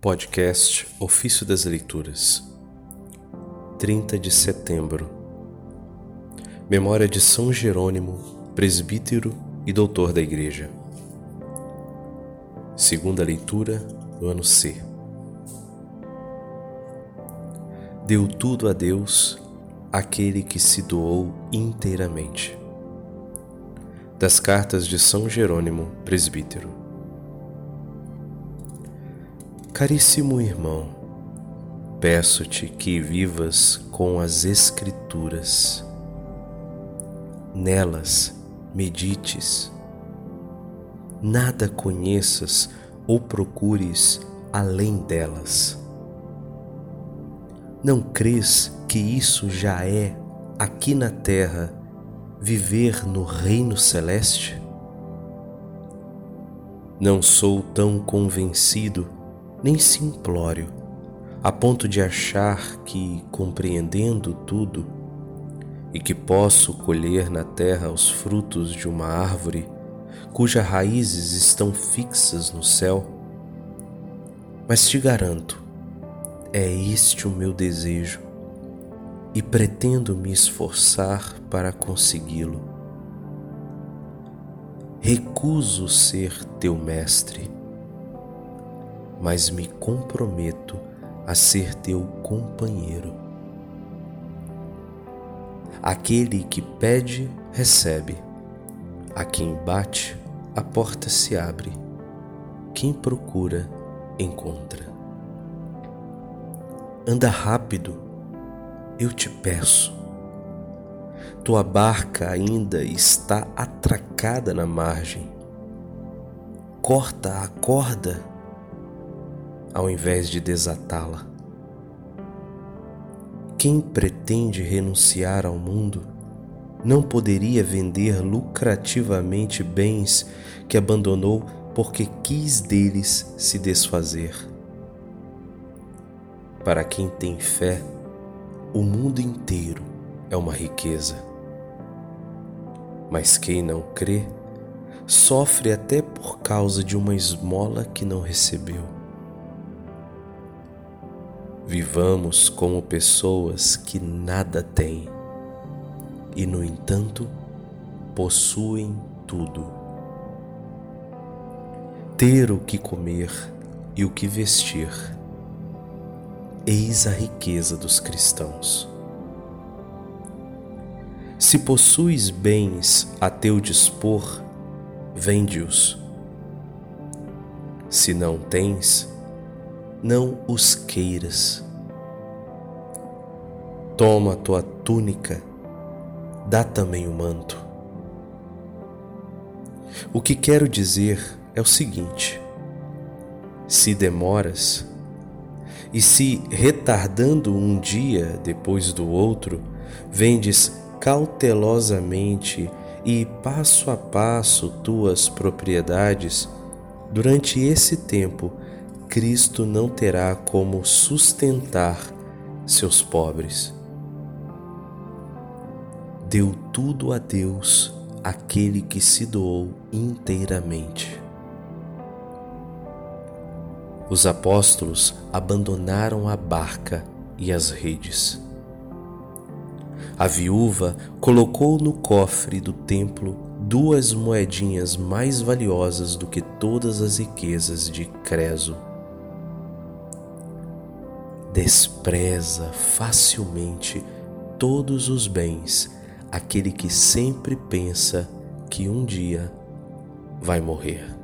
Podcast Ofício das Leituras 30 de setembro Memória de São Jerônimo, presbítero e doutor da Igreja. Segunda leitura do ano C. Deu tudo a Deus aquele que se doou inteiramente. Das cartas de São Jerônimo, presbítero. Caríssimo irmão, peço-te que vivas com as Escrituras. Nelas medites. Nada conheças ou procures além delas. Não crês que isso já é, aqui na terra, viver no reino celeste? Não sou tão convencido, nem simplório, a ponto de achar que, compreendendo tudo, e que posso colher na terra os frutos de uma árvore cujas raízes estão fixas no céu, mas te garanto, é este o meu desejo e pretendo me esforçar para consegui-lo. Recuso ser teu mestre, mas me comprometo a ser teu companheiro. Aquele que pede, recebe. A quem bate, a porta se abre. Quem procura, encontra. Anda rápido, eu te peço. Tua barca ainda está atracada na margem. Corta a corda ao invés de desatá-la. Quem pretende renunciar ao mundo não poderia vender lucrativamente bens que abandonou porque quis deles se desfazer. Para quem tem fé, o mundo inteiro é uma riqueza. Mas quem não crê, sofre até por causa de uma esmola que não recebeu. Vivamos como pessoas que nada têm e, no entanto, possuem tudo. Ter o que comer e o que vestir Eis a riqueza dos cristãos. Se possuis bens a teu dispor, vende-os. Se não tens, não os queiras. Toma tua túnica, dá também o manto. O que quero dizer é o seguinte: se demoras, e se, retardando um dia depois do outro, vendes cautelosamente e passo a passo tuas propriedades, durante esse tempo Cristo não terá como sustentar seus pobres. Deu tudo a Deus aquele que se doou inteiramente os apóstolos abandonaram a barca e as redes. A viúva colocou no cofre do templo duas moedinhas mais valiosas do que todas as riquezas de Creso. Despreza facilmente todos os bens aquele que sempre pensa que um dia vai morrer.